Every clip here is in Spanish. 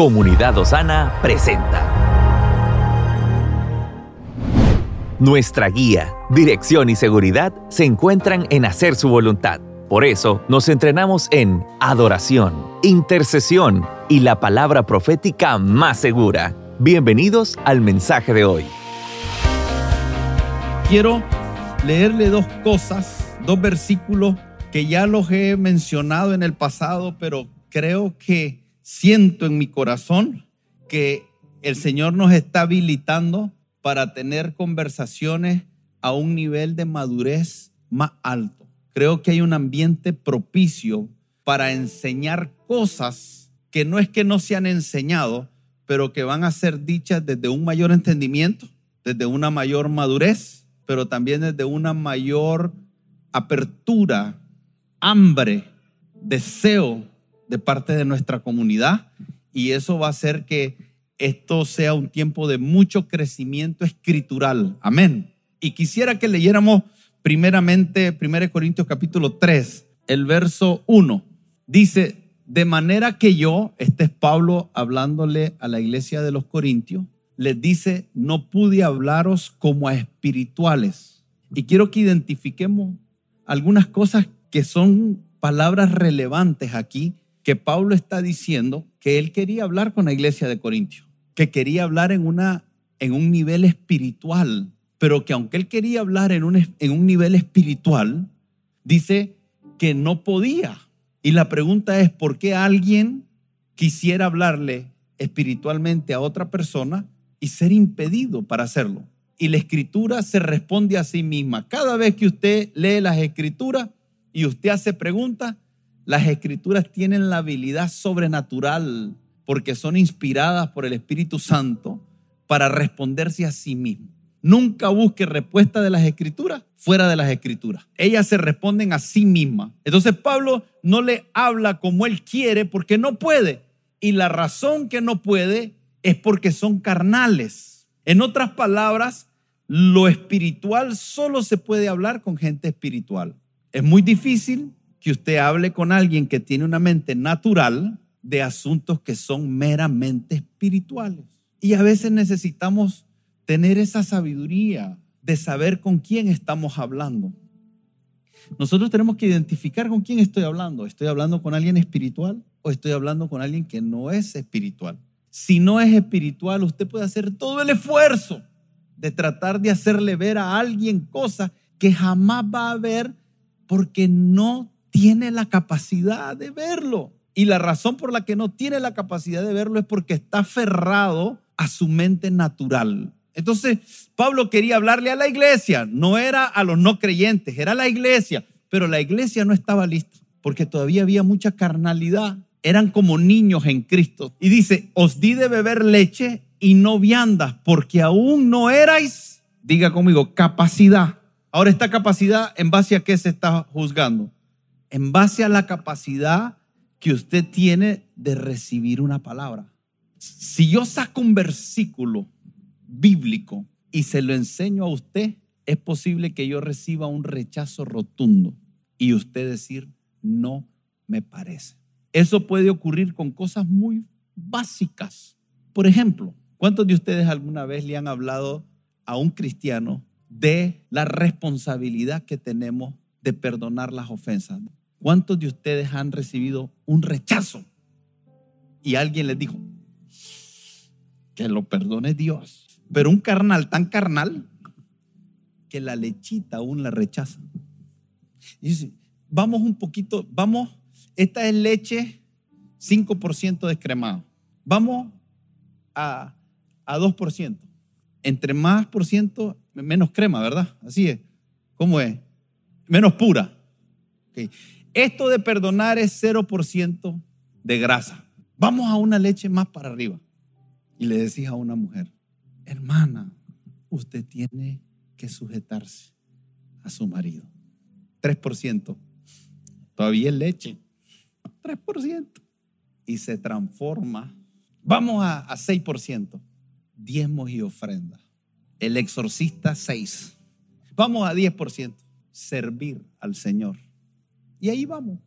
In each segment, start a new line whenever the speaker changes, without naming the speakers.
Comunidad Osana presenta. Nuestra guía, dirección y seguridad se encuentran en hacer su voluntad. Por eso nos entrenamos en adoración, intercesión y la palabra profética más segura. Bienvenidos al mensaje de hoy.
Quiero leerle dos cosas, dos versículos que ya los he mencionado en el pasado, pero creo que siento en mi corazón que el Señor nos está habilitando para tener conversaciones a un nivel de madurez más alto. Creo que hay un ambiente propicio para enseñar cosas que no es que no se han enseñado, pero que van a ser dichas desde un mayor entendimiento, desde una mayor madurez, pero también desde una mayor apertura, hambre, deseo de parte de nuestra comunidad. Y eso va a hacer que esto sea un tiempo de mucho crecimiento escritural. Amén. Y quisiera que leyéramos primeramente 1 Corintios capítulo 3, el verso 1. Dice, de manera que yo, este es Pablo hablándole a la iglesia de los Corintios, les dice, no pude hablaros como a espirituales. Y quiero que identifiquemos algunas cosas que son palabras relevantes aquí que Pablo está diciendo que él quería hablar con la iglesia de Corintios que quería hablar en, una, en un nivel espiritual, pero que aunque él quería hablar en un, en un nivel espiritual, dice que no podía. Y la pregunta es, ¿por qué alguien quisiera hablarle espiritualmente a otra persona y ser impedido para hacerlo? Y la escritura se responde a sí misma. Cada vez que usted lee las escrituras y usted hace preguntas, las escrituras tienen la habilidad sobrenatural porque son inspiradas por el Espíritu Santo para responderse a sí mismo. Nunca busque respuesta de las escrituras fuera de las escrituras. Ellas se responden a sí mismas. Entonces Pablo no le habla como él quiere porque no puede. Y la razón que no puede es porque son carnales. En otras palabras, lo espiritual solo se puede hablar con gente espiritual. Es muy difícil que usted hable con alguien que tiene una mente natural de asuntos que son meramente espirituales. Y a veces necesitamos tener esa sabiduría de saber con quién estamos hablando. Nosotros tenemos que identificar con quién estoy hablando. ¿Estoy hablando con alguien espiritual o estoy hablando con alguien que no es espiritual? Si no es espiritual, usted puede hacer todo el esfuerzo de tratar de hacerle ver a alguien cosas que jamás va a ver porque no tiene la capacidad de verlo. Y la razón por la que no tiene la capacidad de verlo es porque está aferrado a su mente natural. Entonces, Pablo quería hablarle a la iglesia, no era a los no creyentes, era la iglesia, pero la iglesia no estaba lista porque todavía había mucha carnalidad. Eran como niños en Cristo. Y dice, os di de beber leche y no viandas, porque aún no erais, diga conmigo, capacidad. Ahora esta capacidad, ¿en base a qué se está juzgando? En base a la capacidad que usted tiene de recibir una palabra. Si yo saco un versículo bíblico y se lo enseño a usted, es posible que yo reciba un rechazo rotundo y usted decir, no me parece. Eso puede ocurrir con cosas muy básicas. Por ejemplo, ¿cuántos de ustedes alguna vez le han hablado a un cristiano de la responsabilidad que tenemos de perdonar las ofensas? ¿Cuántos de ustedes han recibido un rechazo? Y alguien les dijo, que lo perdone Dios. Pero un carnal tan carnal que la lechita aún la rechaza. Dice, vamos un poquito, vamos, esta es leche 5% descremado. Vamos a, a 2%. Entre más por ciento, menos crema, ¿verdad? Así es. ¿Cómo es? Menos pura. Okay. Esto de perdonar es 0% de grasa. Vamos a una leche más para arriba. Y le decís a una mujer, hermana, usted tiene que sujetarse a su marido. 3%. Todavía es leche. 3%. Y se transforma. Vamos a, a 6%. Diezmos y ofrendas. El exorcista 6. Vamos a 10%. Servir al Señor. Y ahí vamos.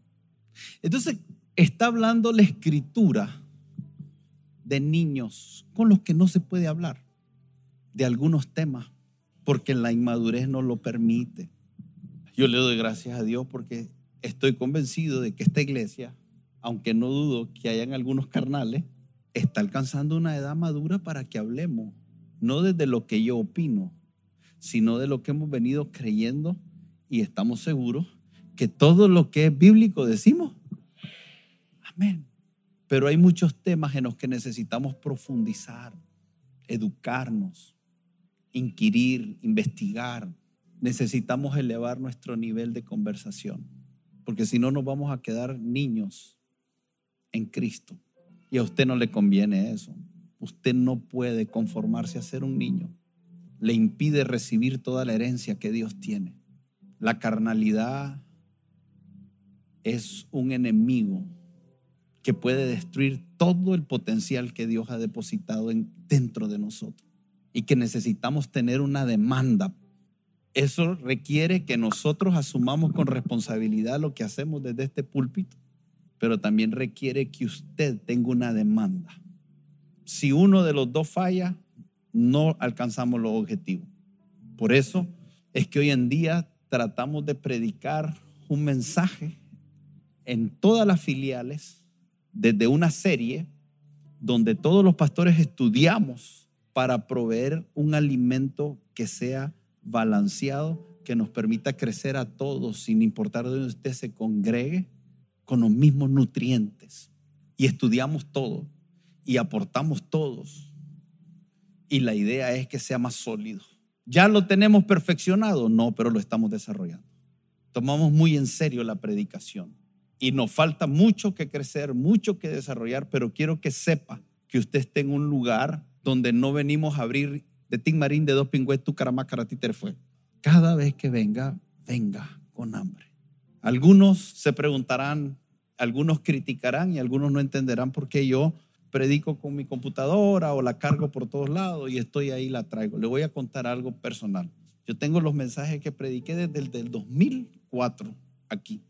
Entonces, está hablando la escritura de niños con los que no se puede hablar de algunos temas porque la inmadurez no lo permite. Yo le doy gracias a Dios porque estoy convencido de que esta iglesia, aunque no dudo que hayan algunos carnales, está alcanzando una edad madura para que hablemos, no desde lo que yo opino, sino de lo que hemos venido creyendo y estamos seguros que todo lo que es bíblico decimos. Amén. Pero hay muchos temas en los que necesitamos profundizar, educarnos, inquirir, investigar. Necesitamos elevar nuestro nivel de conversación, porque si no nos vamos a quedar niños en Cristo. Y a usted no le conviene eso. Usted no puede conformarse a ser un niño. Le impide recibir toda la herencia que Dios tiene. La carnalidad es un enemigo que puede destruir todo el potencial que Dios ha depositado en, dentro de nosotros y que necesitamos tener una demanda. Eso requiere que nosotros asumamos con responsabilidad lo que hacemos desde este púlpito, pero también requiere que usted tenga una demanda. Si uno de los dos falla, no alcanzamos los objetivos. Por eso es que hoy en día tratamos de predicar un mensaje en todas las filiales desde una serie donde todos los pastores estudiamos para proveer un alimento que sea balanceado, que nos permita crecer a todos sin importar de dónde usted se congregue, con los mismos nutrientes. Y estudiamos todo y aportamos todos. Y la idea es que sea más sólido. ¿Ya lo tenemos perfeccionado? No, pero lo estamos desarrollando. Tomamos muy en serio la predicación y nos falta mucho que crecer, mucho que desarrollar, pero quiero que sepa que usted esté en un lugar donde no venimos a abrir de Tim Marín, de Dos Pingües, tu Títer fue. Cada vez que venga, venga con hambre. Algunos se preguntarán, algunos criticarán y algunos no entenderán por qué yo predico con mi computadora o la cargo por todos lados y estoy ahí la traigo. Le voy a contar algo personal. Yo tengo los mensajes que prediqué desde el del 2004 aquí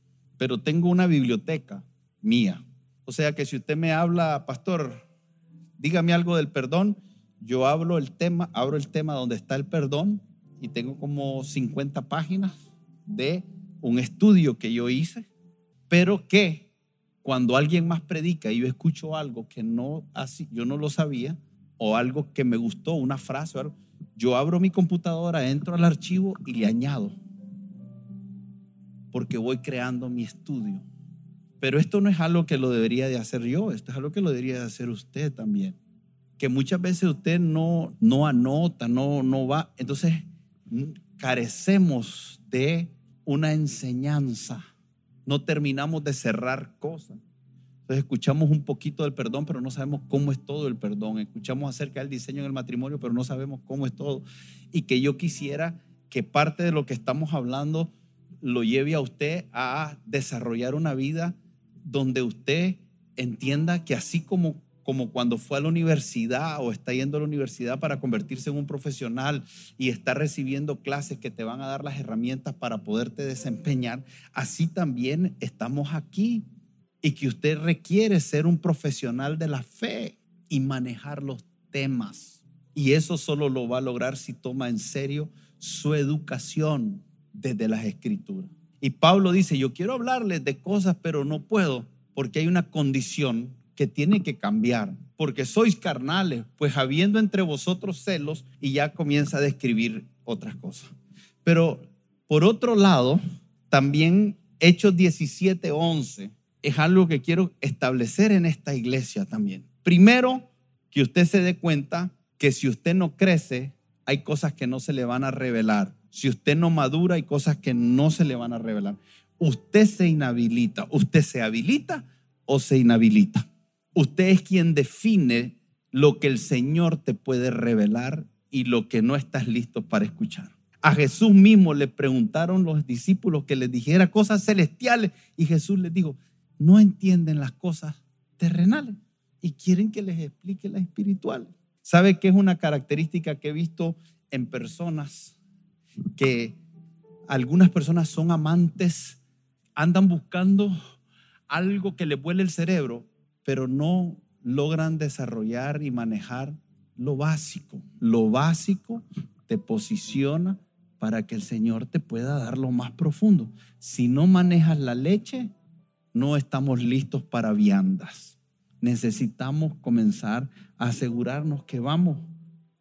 pero tengo una biblioteca mía. O sea que si usted me habla, pastor, dígame algo del perdón, yo hablo el tema, abro el tema donde está el perdón y tengo como 50 páginas de un estudio que yo hice, pero que cuando alguien más predica y yo escucho algo que no así, yo no lo sabía o algo que me gustó, una frase o algo, yo abro mi computadora, entro al archivo y le añado porque voy creando mi estudio. Pero esto no es algo que lo debería de hacer yo, esto es algo que lo debería de hacer usted también. Que muchas veces usted no, no anota, no, no va. Entonces, carecemos de una enseñanza. No terminamos de cerrar cosas. Entonces escuchamos un poquito del perdón, pero no sabemos cómo es todo el perdón. Escuchamos acerca del diseño en el matrimonio, pero no sabemos cómo es todo. Y que yo quisiera que parte de lo que estamos hablando lo lleve a usted a desarrollar una vida donde usted entienda que así como, como cuando fue a la universidad o está yendo a la universidad para convertirse en un profesional y está recibiendo clases que te van a dar las herramientas para poderte desempeñar, así también estamos aquí y que usted requiere ser un profesional de la fe y manejar los temas. Y eso solo lo va a lograr si toma en serio su educación desde las escrituras. Y Pablo dice, yo quiero hablarles de cosas, pero no puedo, porque hay una condición que tiene que cambiar, porque sois carnales, pues habiendo entre vosotros celos, y ya comienza a describir otras cosas. Pero por otro lado, también Hechos 17, 11 es algo que quiero establecer en esta iglesia también. Primero, que usted se dé cuenta que si usted no crece, hay cosas que no se le van a revelar. Si usted no madura, hay cosas que no se le van a revelar. Usted se inhabilita. Usted se habilita o se inhabilita. Usted es quien define lo que el Señor te puede revelar y lo que no estás listo para escuchar. A Jesús mismo le preguntaron los discípulos que les dijera cosas celestiales y Jesús les dijo, no entienden las cosas terrenales y quieren que les explique las espirituales. ¿Sabe qué es una característica que he visto en personas que algunas personas son amantes, andan buscando algo que les vuele el cerebro, pero no logran desarrollar y manejar lo básico. Lo básico te posiciona para que el Señor te pueda dar lo más profundo. Si no manejas la leche, no estamos listos para viandas. Necesitamos comenzar a asegurarnos que vamos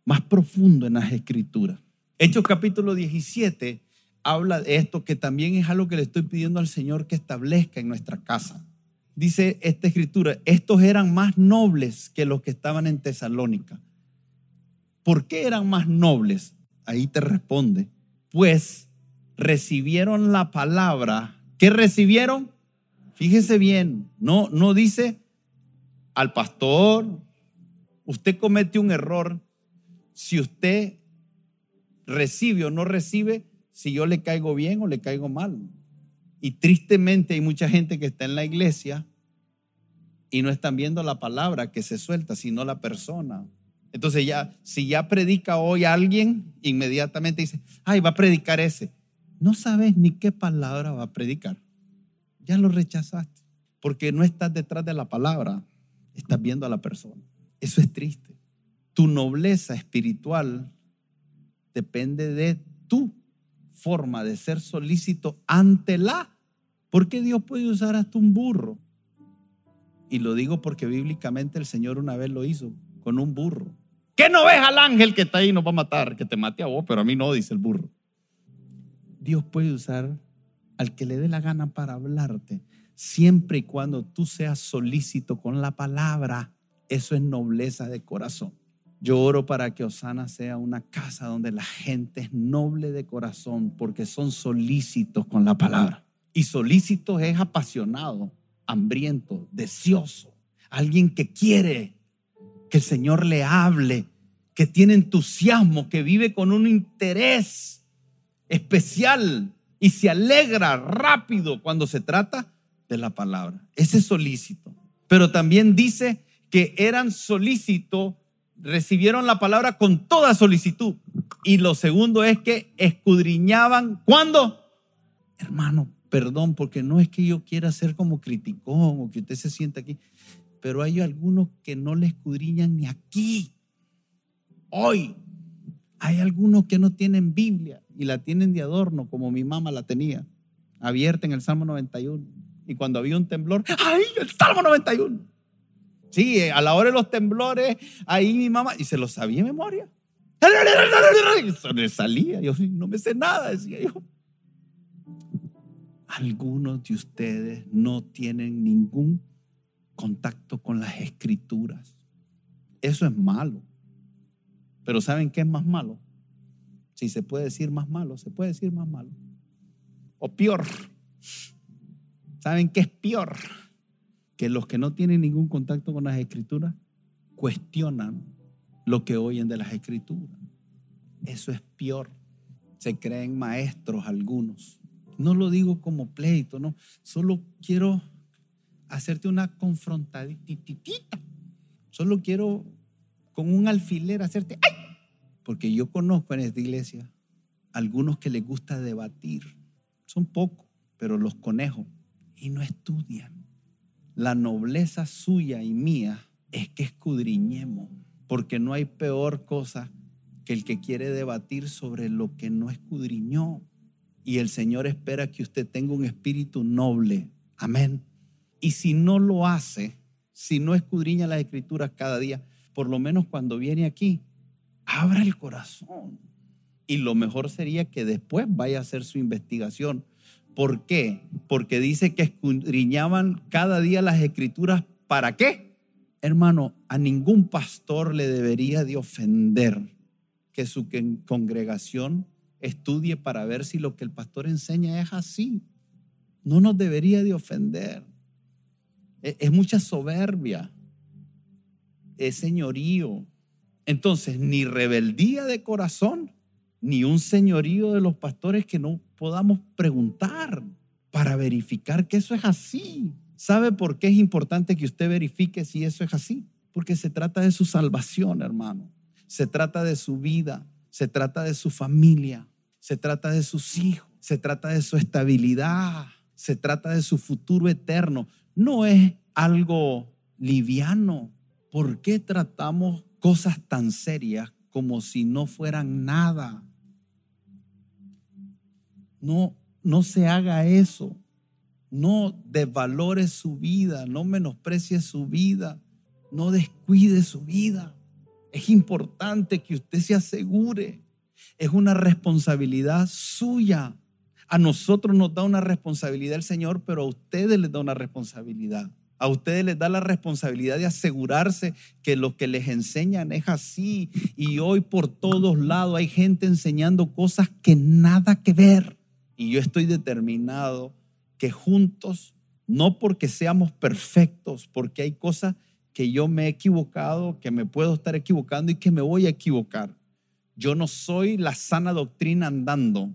más profundo en las escrituras. Hechos capítulo 17 habla de esto que también es algo que le estoy pidiendo al Señor que establezca en nuestra casa. Dice esta escritura, estos eran más nobles que los que estaban en Tesalónica. ¿Por qué eran más nobles? Ahí te responde, pues recibieron la palabra. ¿Qué recibieron? Fíjese bien, no, no dice al pastor, usted comete un error si usted recibe o no recibe, si yo le caigo bien o le caigo mal. Y tristemente hay mucha gente que está en la iglesia y no están viendo la palabra que se suelta, sino la persona. Entonces ya, si ya predica hoy alguien, inmediatamente dice, ay, va a predicar ese. No sabes ni qué palabra va a predicar. Ya lo rechazaste, porque no estás detrás de la palabra, estás viendo a la persona. Eso es triste. Tu nobleza espiritual depende de tu forma de ser solícito ante la. Porque Dios puede usar hasta un burro. Y lo digo porque bíblicamente el Señor una vez lo hizo con un burro. ¿Qué no ves al ángel que está ahí y nos va a matar? Que te mate a vos, pero a mí no, dice el burro. Dios puede usar al que le dé la gana para hablarte, siempre y cuando tú seas solícito con la palabra. Eso es nobleza de corazón. Yo oro para que Osana sea una casa donde la gente es noble de corazón porque son solícitos con la palabra. Y solícito es apasionado, hambriento, deseoso. Alguien que quiere que el Señor le hable, que tiene entusiasmo, que vive con un interés especial y se alegra rápido cuando se trata de la palabra. Ese es solícito. Pero también dice que eran solícitos recibieron la palabra con toda solicitud. Y lo segundo es que escudriñaban. ¿Cuándo? Hermano, perdón, porque no es que yo quiera ser como criticón o que usted se sienta aquí, pero hay algunos que no le escudriñan ni aquí. Hoy hay algunos que no tienen Biblia y la tienen de adorno, como mi mamá la tenía, abierta en el Salmo 91. Y cuando había un temblor, ¡ay, el Salmo 91! Sí, a la hora de los temblores, ahí mi mamá, y se lo sabía en memoria. Se le salía, yo no me sé nada, decía yo. Algunos de ustedes no tienen ningún contacto con las escrituras. Eso es malo. Pero ¿saben qué es más malo? Si se puede decir más malo, se puede decir más malo. O peor. ¿Saben qué es peor? que los que no tienen ningún contacto con las escrituras cuestionan lo que oyen de las escrituras. Eso es peor. Se creen maestros algunos. No lo digo como pleito, no. Solo quiero hacerte una confrontadita. Solo quiero con un alfiler hacerte ¡ay! Porque yo conozco en esta iglesia algunos que les gusta debatir. Son pocos, pero los conejos y no estudian la nobleza suya y mía es que escudriñemos, porque no hay peor cosa que el que quiere debatir sobre lo que no escudriñó. Y el Señor espera que usted tenga un espíritu noble. Amén. Y si no lo hace, si no escudriña las escrituras cada día, por lo menos cuando viene aquí, abra el corazón. Y lo mejor sería que después vaya a hacer su investigación ¿Por qué? Porque dice que escudriñaban cada día las escrituras. ¿Para qué? Hermano, a ningún pastor le debería de ofender que su congregación estudie para ver si lo que el pastor enseña es así. No nos debería de ofender. E-, es mucha soberbia. Es señorío. Entonces, ni rebeldía de corazón, ni un señorío de los pastores que no podamos preguntar para verificar que eso es así. ¿Sabe por qué es importante que usted verifique si eso es así? Porque se trata de su salvación, hermano. Se trata de su vida, se trata de su familia, se trata de sus hijos, se trata de su estabilidad, se trata de su futuro eterno. No es algo liviano. ¿por qué tratamos cosas tan serias como si no fueran nada? No, no se haga eso. No desvalore su vida, no menosprecie su vida, no descuide su vida. Es importante que usted se asegure. Es una responsabilidad suya. A nosotros nos da una responsabilidad el Señor, pero a ustedes les da una responsabilidad. A ustedes les da la responsabilidad de asegurarse que lo que les enseñan es así. Y hoy por todos lados hay gente enseñando cosas que nada que ver. Y yo estoy determinado que juntos, no porque seamos perfectos, porque hay cosas que yo me he equivocado, que me puedo estar equivocando y que me voy a equivocar. Yo no soy la sana doctrina andando.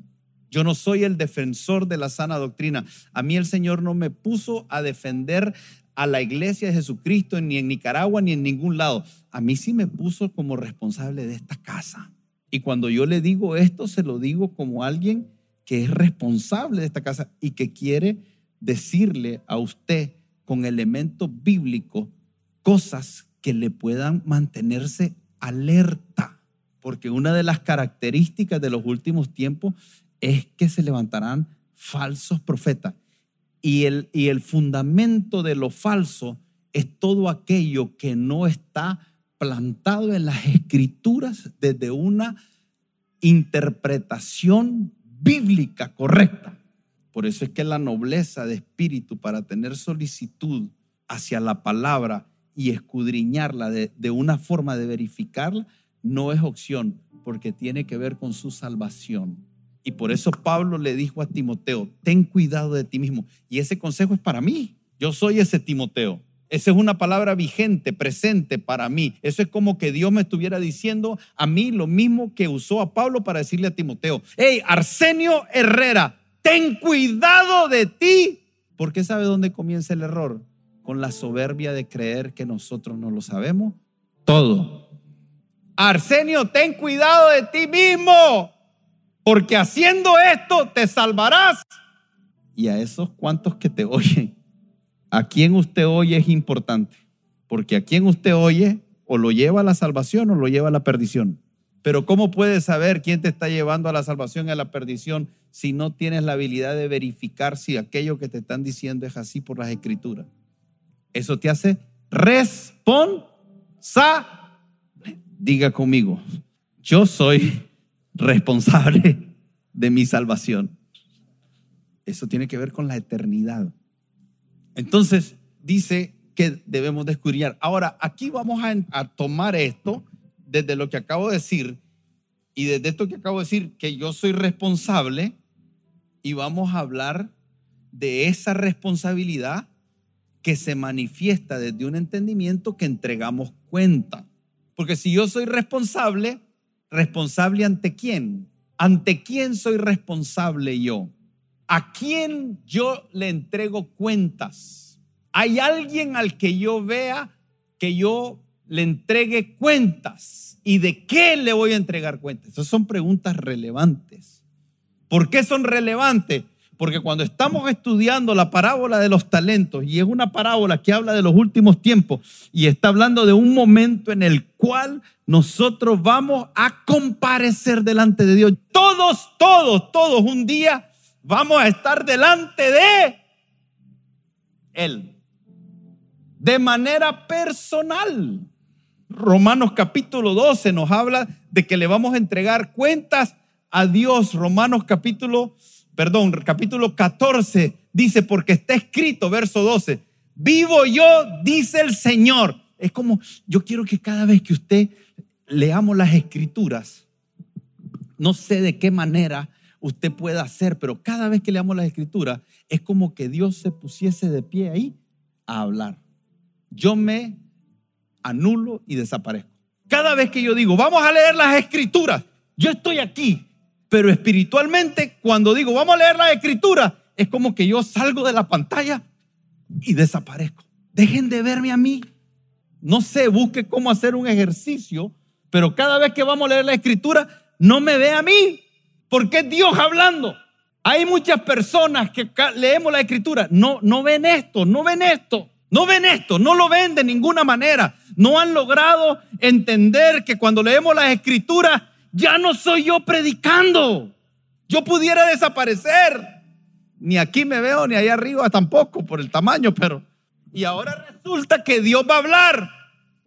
Yo no soy el defensor de la sana doctrina. A mí el Señor no me puso a defender a la iglesia de Jesucristo ni en Nicaragua ni en ningún lado. A mí sí me puso como responsable de esta casa. Y cuando yo le digo esto, se lo digo como alguien que es responsable de esta casa y que quiere decirle a usted con elementos bíblicos cosas que le puedan mantenerse alerta. Porque una de las características de los últimos tiempos es que se levantarán falsos profetas. Y el, y el fundamento de lo falso es todo aquello que no está plantado en las escrituras desde una interpretación bíblica correcta. Por eso es que la nobleza de espíritu para tener solicitud hacia la palabra y escudriñarla de, de, una forma de verificarla no es opción, porque tiene que ver con su salvación. Y por eso Pablo le dijo a Timoteo, ten cuidado de ti mismo. Y ese consejo es para mí. Yo soy ese Timoteo. Esa es una palabra vigente, presente para mí. Eso es como que Dios me estuviera diciendo a mí lo mismo que usó a Pablo para decirle a Timoteo. Hey, Arsenio Herrera, ten cuidado de ti. ¿Por qué sabe dónde comienza el error? Con la soberbia de creer que nosotros no lo sabemos todo. Arsenio, ten cuidado de ti mismo, porque haciendo esto te salvarás. Y a esos cuantos que te oyen, a quién usted oye es importante, porque a quién usted oye o lo lleva a la salvación o lo lleva a la perdición. Pero ¿cómo puedes saber quién te está llevando a la salvación y a la perdición si no tienes la habilidad de verificar si aquello que te están diciendo es así por las escrituras? Eso te hace responsable. Diga conmigo, yo soy responsable de mi salvación. Eso tiene que ver con la eternidad. Entonces, dice que debemos descubrir. Ahora, aquí vamos a, tomar esto desde lo que acabo de decir y desde esto que acabo de decir, que yo soy responsable y vamos a hablar de esa responsabilidad que se manifiesta desde un entendimiento que entregamos cuenta. Porque si yo soy responsable, responsable ante quién? ¿Ante quién soy responsable yo? ¿A quién yo le entrego cuentas? ¿Hay alguien al que yo vea que yo le entregue cuentas? ¿Y de qué le voy a entregar cuentas? Esas son preguntas relevantes. ¿Por qué son relevantes? Porque cuando estamos estudiando la parábola de los talentos, y es una parábola que habla de los últimos tiempos, y está hablando de un momento en el cual nosotros vamos a comparecer delante de Dios. Todos, todos, todos un día vamos a estar delante de Él. De manera personal. Romanos capítulo 12 nos habla de que le vamos a entregar cuentas a Dios. Romanos capítulo, perdón, capítulo 14 dice, porque está escrito, verso 12, vivo yo, dice el Señor. Es como, yo quiero que cada vez que usted leamos las escrituras, no sé de qué manera usted pueda hacer, pero cada vez que leamos la escritura es como que Dios se pusiese de pie ahí a hablar. Yo me anulo y desaparezco. Cada vez que yo digo, vamos a leer las escrituras, yo estoy aquí, pero espiritualmente cuando digo, vamos a leer las escrituras, es como que yo salgo de la pantalla y desaparezco. Dejen de verme a mí. No sé, busque cómo hacer un ejercicio, pero cada vez que vamos a leer la escritura, no me ve a mí, porque es Dios hablando. Hay muchas personas que leemos la escritura, no, no ven esto, no ven esto. No ven esto, no lo ven de ninguna manera. No han logrado entender que cuando leemos las escrituras, ya no soy yo predicando. Yo pudiera desaparecer. Ni aquí me veo, ni allá arriba tampoco, por el tamaño, pero... Y ahora resulta que Dios va a hablar.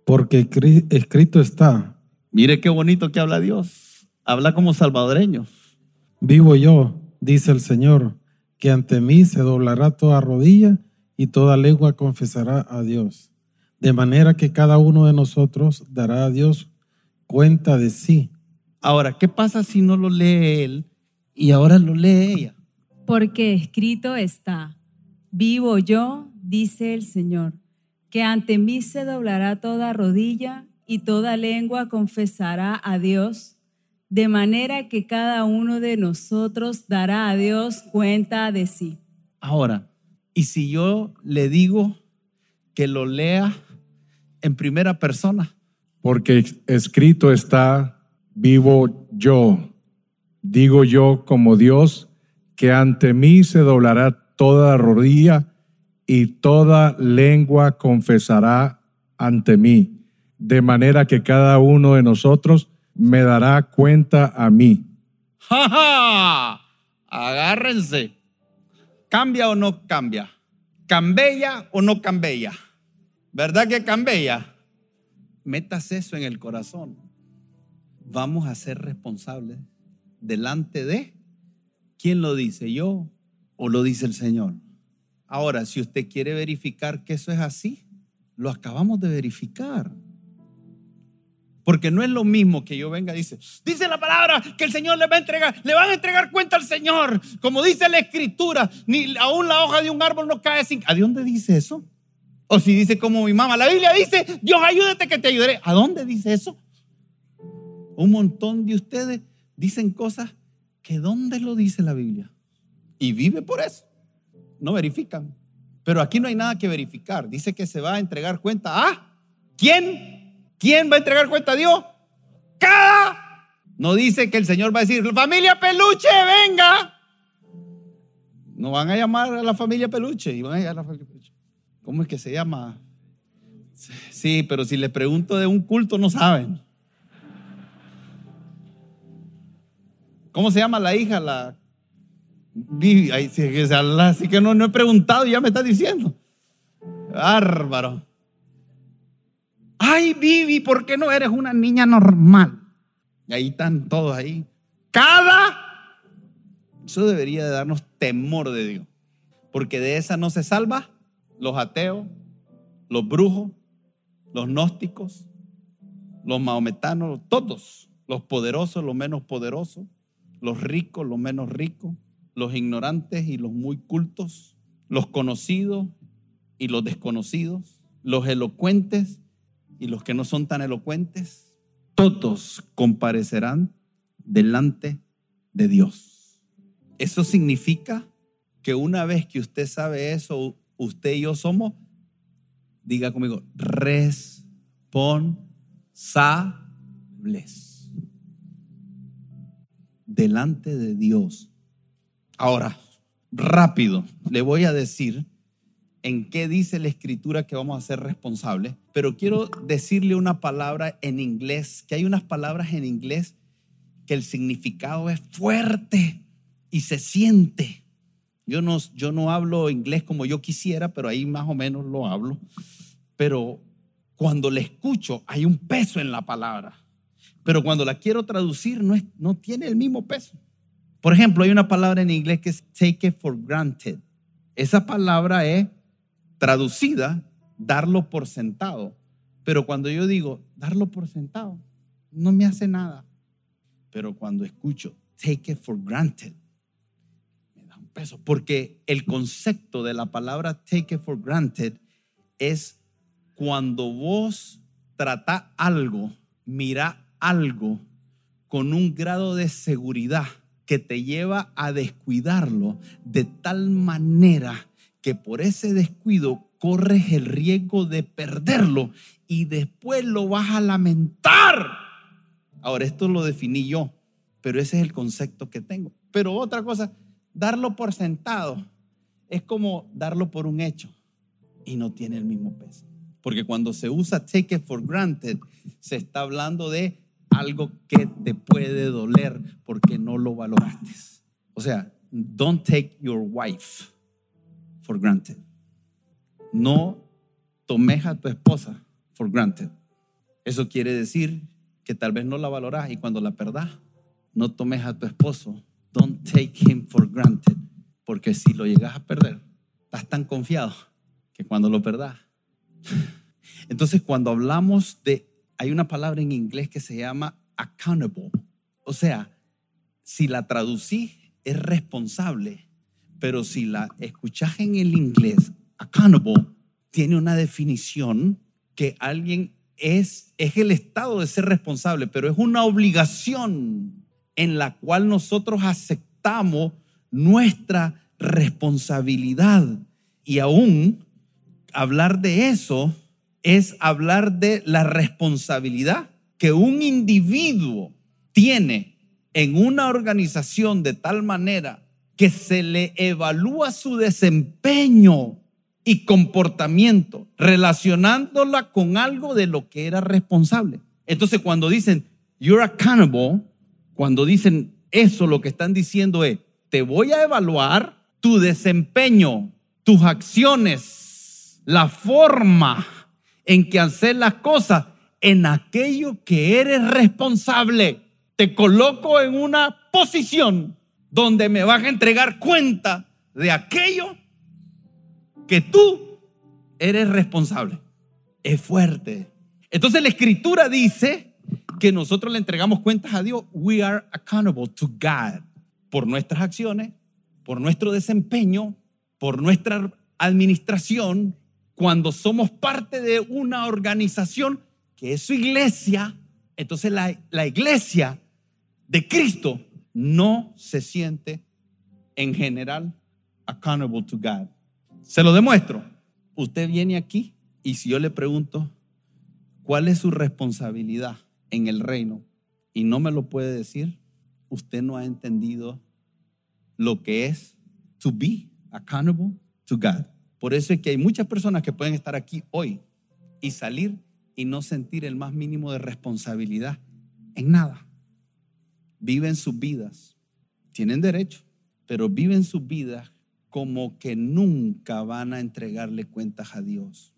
Porque escrito está.
Mire qué bonito que habla Dios. Habla como salvadoreño.
Vivo yo, dice el Señor, que ante mí se doblará toda rodilla y toda lengua confesará a Dios. De manera que cada uno de nosotros dará a Dios cuenta de sí.
Ahora, ¿qué pasa si no lo lee él y ahora lo lee ella?
Porque escrito está, vivo yo, dice el Señor, que ante mí se doblará toda rodilla y toda lengua confesará a Dios de manera que cada uno de nosotros dará a Dios cuenta de sí.
Ahora, ¿y si yo le digo que lo lea en primera persona?
Porque escrito está, vivo yo, digo yo como Dios, que ante mí se doblará toda rodilla y toda lengua confesará ante mí, de manera que cada uno de nosotros me dará cuenta a mí.
¡Ja, ja! Agárrense. ¿Cambia o no cambia? ¿Cambella o no cambella? ¿Verdad que cambella? Metas eso en el corazón. Vamos a ser responsables delante de quién lo dice, yo o lo dice el Señor. Ahora, si usted quiere verificar que eso es así, lo acabamos de verificar. Porque no es lo mismo que yo venga y dice, dice la palabra que el Señor le va a entregar, le van a entregar cuenta al Señor. Como dice la escritura, ni aún la hoja de un árbol no cae sin... ¿A dónde dice eso? O si dice como mi mamá, la Biblia dice, Dios ayúdate que te ayudaré. ¿A dónde dice eso? Un montón de ustedes dicen cosas que ¿dónde lo dice la Biblia? Y vive por eso. No verifican. Pero aquí no hay nada que verificar. Dice que se va a entregar cuenta a quién ¿Quién va a entregar cuenta a Dios? Cada. No dice que el Señor va a decir, familia peluche, venga. No van a llamar a la familia peluche y van a llegar a la familia peluche. ¿Cómo es que se llama? Sí, pero si le pregunto de un culto no saben. ¿Cómo se llama la hija? La Así que no, no he preguntado y ya me está diciendo. Bárbaro. Ay, Vivi, ¿por qué no eres una niña normal? Y ahí están todos ahí. Cada. Eso debería de darnos temor de Dios. Porque de esa no se salva los ateos, los brujos, los gnósticos, los maometanos, todos. Los poderosos, los menos poderosos, los ricos, los menos ricos, los ignorantes y los muy cultos, los conocidos y los desconocidos, los elocuentes y los que no son tan elocuentes, todos comparecerán delante de Dios. Eso significa que una vez que usted sabe eso, usted y yo somos, diga conmigo, responsables delante de Dios. Ahora, rápido, le voy a decir en qué dice la escritura que vamos a ser responsables, pero quiero decirle una palabra en inglés, que hay unas palabras en inglés que el significado es fuerte y se siente. Yo no, yo no hablo inglés como yo quisiera, pero ahí más o menos lo hablo. Pero cuando le escucho hay un peso en la palabra, pero cuando la quiero traducir no, es, no tiene el mismo peso. Por ejemplo, hay una palabra en inglés que es take it for granted. Esa palabra es Traducida, darlo por sentado. Pero cuando yo digo darlo por sentado, no me hace nada. Pero cuando escucho take it for granted, me da un peso. Porque el concepto de la palabra take it for granted es cuando vos trata algo, mira algo con un grado de seguridad que te lleva a descuidarlo de tal manera que por ese descuido corres el riesgo de perderlo y después lo vas a lamentar. Ahora, esto lo definí yo, pero ese es el concepto que tengo. Pero otra cosa, darlo por sentado es como darlo por un hecho. y no tiene el mismo peso. Porque cuando se usa take it for granted, se está hablando de algo que te puede doler porque no lo valoraste. O sea, don't take your wife for granted. No tomes a tu esposa for granted. Eso quiere decir que tal vez no la valoras y cuando la perdás, no tomes a tu esposo. Don't take him for granted. Porque si lo llegas a perder, estás tan confiado que cuando lo perdás. Entonces, cuando hablamos de, hay una palabra en inglés que se llama accountable. O sea, si la traducí, es responsable. Pero si la escuchas en el inglés, accountable, tiene una definición que alguien es, es el estado de ser responsable, pero es una obligación en la cual nosotros aceptamos nuestra responsabilidad. Y aún hablar de eso es hablar de la responsabilidad que un individuo tiene en una organización de tal manera que se le evalúa su desempeño y comportamiento, relacionándola con algo de lo que era responsable. Entonces, cuando dicen, you're accountable, cuando dicen eso, lo que están diciendo es, te voy a evaluar tu desempeño, tus acciones, la forma en que haces las cosas en aquello que eres responsable. Te coloco en una posición donde me vas a entregar cuenta de aquello que tú eres responsable. Es fuerte. Entonces la escritura dice que nosotros le entregamos cuentas a Dios. We are accountable to God por nuestras acciones, por nuestro desempeño, por nuestra administración, cuando somos parte de una organización que es su iglesia, entonces la, la iglesia de Cristo no se siente en general accountable to God. Se lo demuestro. Usted viene aquí y si yo le pregunto, ¿cuál es su responsabilidad en el reino? Y no me lo puede decir, usted no ha entendido lo que es to be accountable to God. Por eso es que hay muchas personas que pueden estar aquí hoy y salir y no sentir el más mínimo de responsabilidad en nada. Viven sus vidas, tienen derecho, pero viven sus vidas como que nunca van a entregarle cuentas a Dios.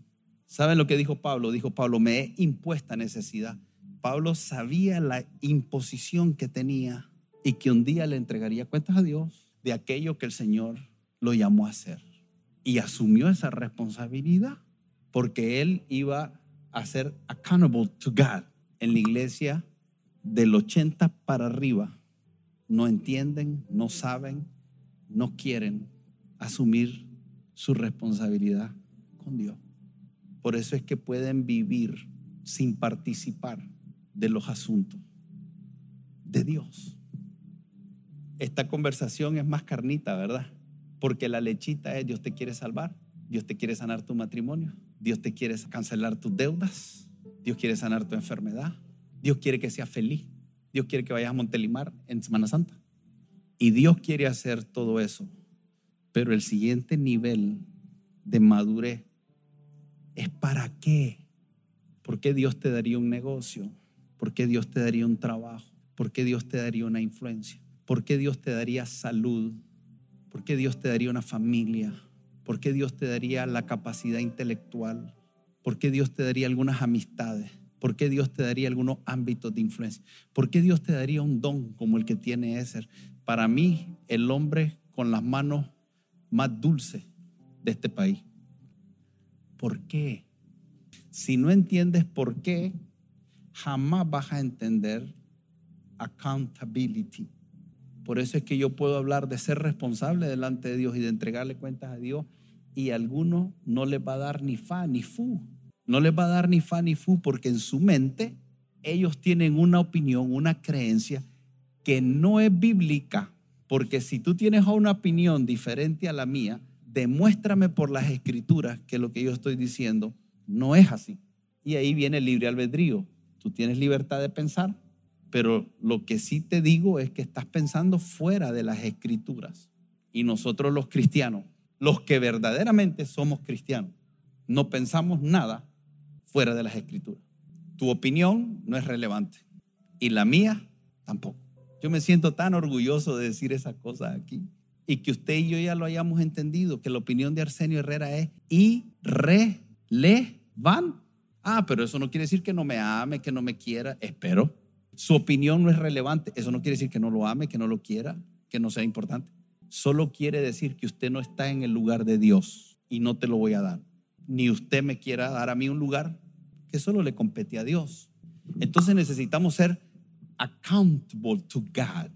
¿Saben lo que dijo Pablo? Dijo Pablo, me he impuesta necesidad. Pablo sabía la imposición que tenía y que un día le entregaría cuentas a Dios de aquello que el Señor lo llamó a hacer. Y asumió esa responsabilidad porque él iba a ser accountable to God. En la iglesia del 80 para arriba no entienden, no saben, no quieren asumir su responsabilidad con Dios. Por eso es que pueden vivir sin participar de los asuntos de Dios. Esta conversación es más carnita, ¿verdad? Porque la lechita es Dios te quiere salvar, Dios te quiere sanar tu matrimonio, Dios te quiere cancelar tus deudas, Dios quiere sanar tu enfermedad, Dios quiere que seas feliz, Dios quiere que vayas a Montelimar en Semana Santa. Y Dios quiere hacer todo eso pero el siguiente nivel de madurez es para qué. ¿Por qué Dios te daría un negocio? ¿Por qué Dios te daría un trabajo? ¿Por qué Dios te daría una influencia? ¿Por qué Dios te daría salud? ¿Por qué Dios te daría una familia? ¿Por qué Dios te daría la capacidad intelectual? ¿Por qué Dios te daría algunas amistades? ¿Por qué Dios te daría algunos ámbitos de influencia? ¿Por qué Dios te daría un don como el que tiene Ezer? Para mí, el hombre con las manos más dulce de este país. ¿Por qué? Si no entiendes por qué, jamás vas a entender accountability. Por eso es que yo puedo hablar de ser responsable delante de Dios y de entregarle cuentas a Dios y a algunos no les va a dar ni fa ni fu. No les va a dar ni fa ni fu porque en su mente ellos tienen una opinión, una creencia que no es bíblica porque si tú tienes una opinión diferente a la mía, demuéstrame por las escrituras que lo que yo estoy diciendo no es así. Y ahí viene el libre albedrío. Tú tienes libertad de pensar, pero lo que sí te digo es que estás pensando fuera de las escrituras. Y nosotros los cristianos, los que verdaderamente somos cristianos, no pensamos nada fuera de las escrituras. Tu opinión no es relevante y la mía tampoco. Yo me siento tan orgulloso de decir esas cosas aquí y que usted y yo ya lo hayamos entendido, que la opinión de Arsenio Herrera es irrelevante. Ah, pero eso no quiere decir que no me ame, que no me quiera. Espero. Su opinión no es relevante. Eso no quiere decir que no lo ame, que no lo quiera, que no sea importante. Solo quiere decir que usted no está en el lugar de Dios y no te lo voy a dar. Ni usted me quiera dar a mí un lugar que solo le compete a Dios. Entonces necesitamos ser accountable to God.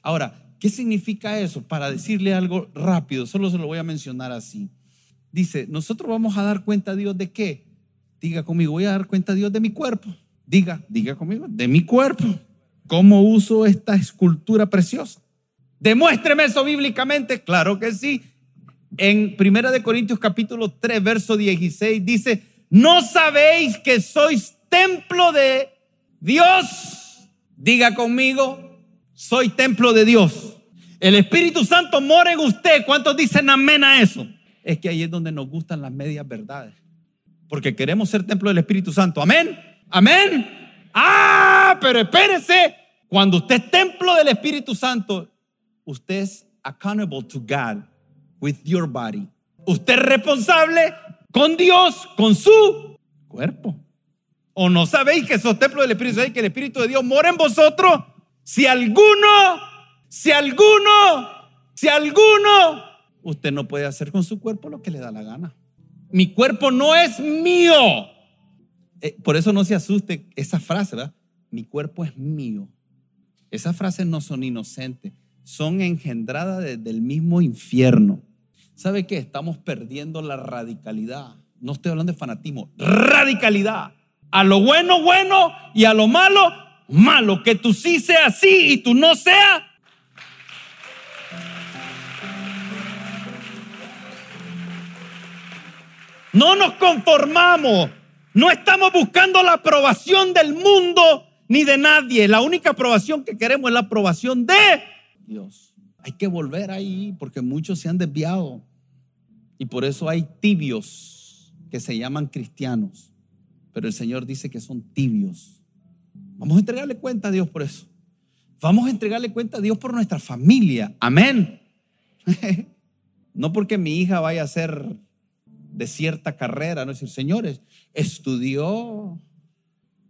Ahora, ¿qué significa eso? Para decirle algo rápido, solo se lo voy a mencionar así. Dice, nosotros vamos a dar cuenta a Dios de qué? Diga conmigo, voy a dar cuenta a Dios de mi cuerpo. Diga, diga conmigo, de mi cuerpo. ¿Cómo uso esta escultura preciosa? Demuéstreme eso bíblicamente. Claro que sí. En Primera de Corintios capítulo 3, verso 16 dice, "No sabéis que sois templo de Dios." Diga conmigo, soy templo de Dios. El Espíritu Santo mora en usted. ¿Cuántos dicen amén a eso? Es que ahí es donde nos gustan las medias verdades. Porque queremos ser templo del Espíritu Santo. Amén. Amén. Ah, pero espérese. Cuando usted es templo del Espíritu Santo, usted es accountable to God with your body. Usted es responsable con Dios, con su cuerpo. ¿O no sabéis que sos templo del Espíritu Santo y que el Espíritu de Dios mora en vosotros? Si alguno, si alguno, si alguno, usted no puede hacer con su cuerpo lo que le da la gana. Mi cuerpo no es mío. Eh, por eso no se asuste esa frase, ¿verdad? Mi cuerpo es mío. Esas frases no son inocentes, son engendradas desde el mismo infierno. ¿Sabe qué? Estamos perdiendo la radicalidad. No estoy hablando de fanatismo, radicalidad. A lo bueno, bueno y a lo malo, malo. Que tú sí sea así y tú no sea. No nos conformamos. No estamos buscando la aprobación del mundo ni de nadie. La única aprobación que queremos es la aprobación de Dios. Hay que volver ahí porque muchos se han desviado. Y por eso hay tibios que se llaman cristianos. Pero el Señor dice que son tibios. Vamos a entregarle cuenta a Dios por eso. Vamos a entregarle cuenta a Dios por nuestra familia. Amén. no porque mi hija vaya a ser de cierta carrera, no es decir, señores, estudió.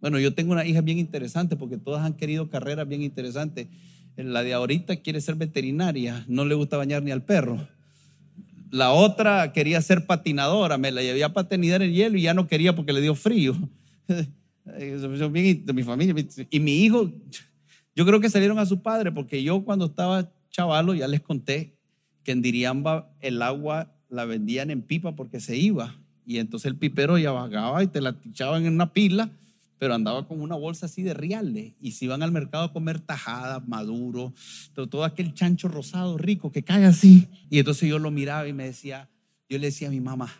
Bueno, yo tengo una hija bien interesante porque todas han querido carreras bien interesantes. La de ahorita quiere ser veterinaria, no le gusta bañar ni al perro. La otra quería ser patinadora, me la llevé a patinar en hielo y ya no quería porque le dio frío. mi familia. Y mi hijo, yo creo que salieron a su padre porque yo cuando estaba chavalo ya les conté que en Diriamba el agua la vendían en pipa porque se iba. Y entonces el pipero ya vagaba y te la echaban en una pila, pero andaba con una bolsa así de reales. Y se iban al mercado a comer tajadas, maduro, todo aquel chancho rosado rico que cae así. Y entonces yo lo miraba y me decía, yo le decía a mi mamá,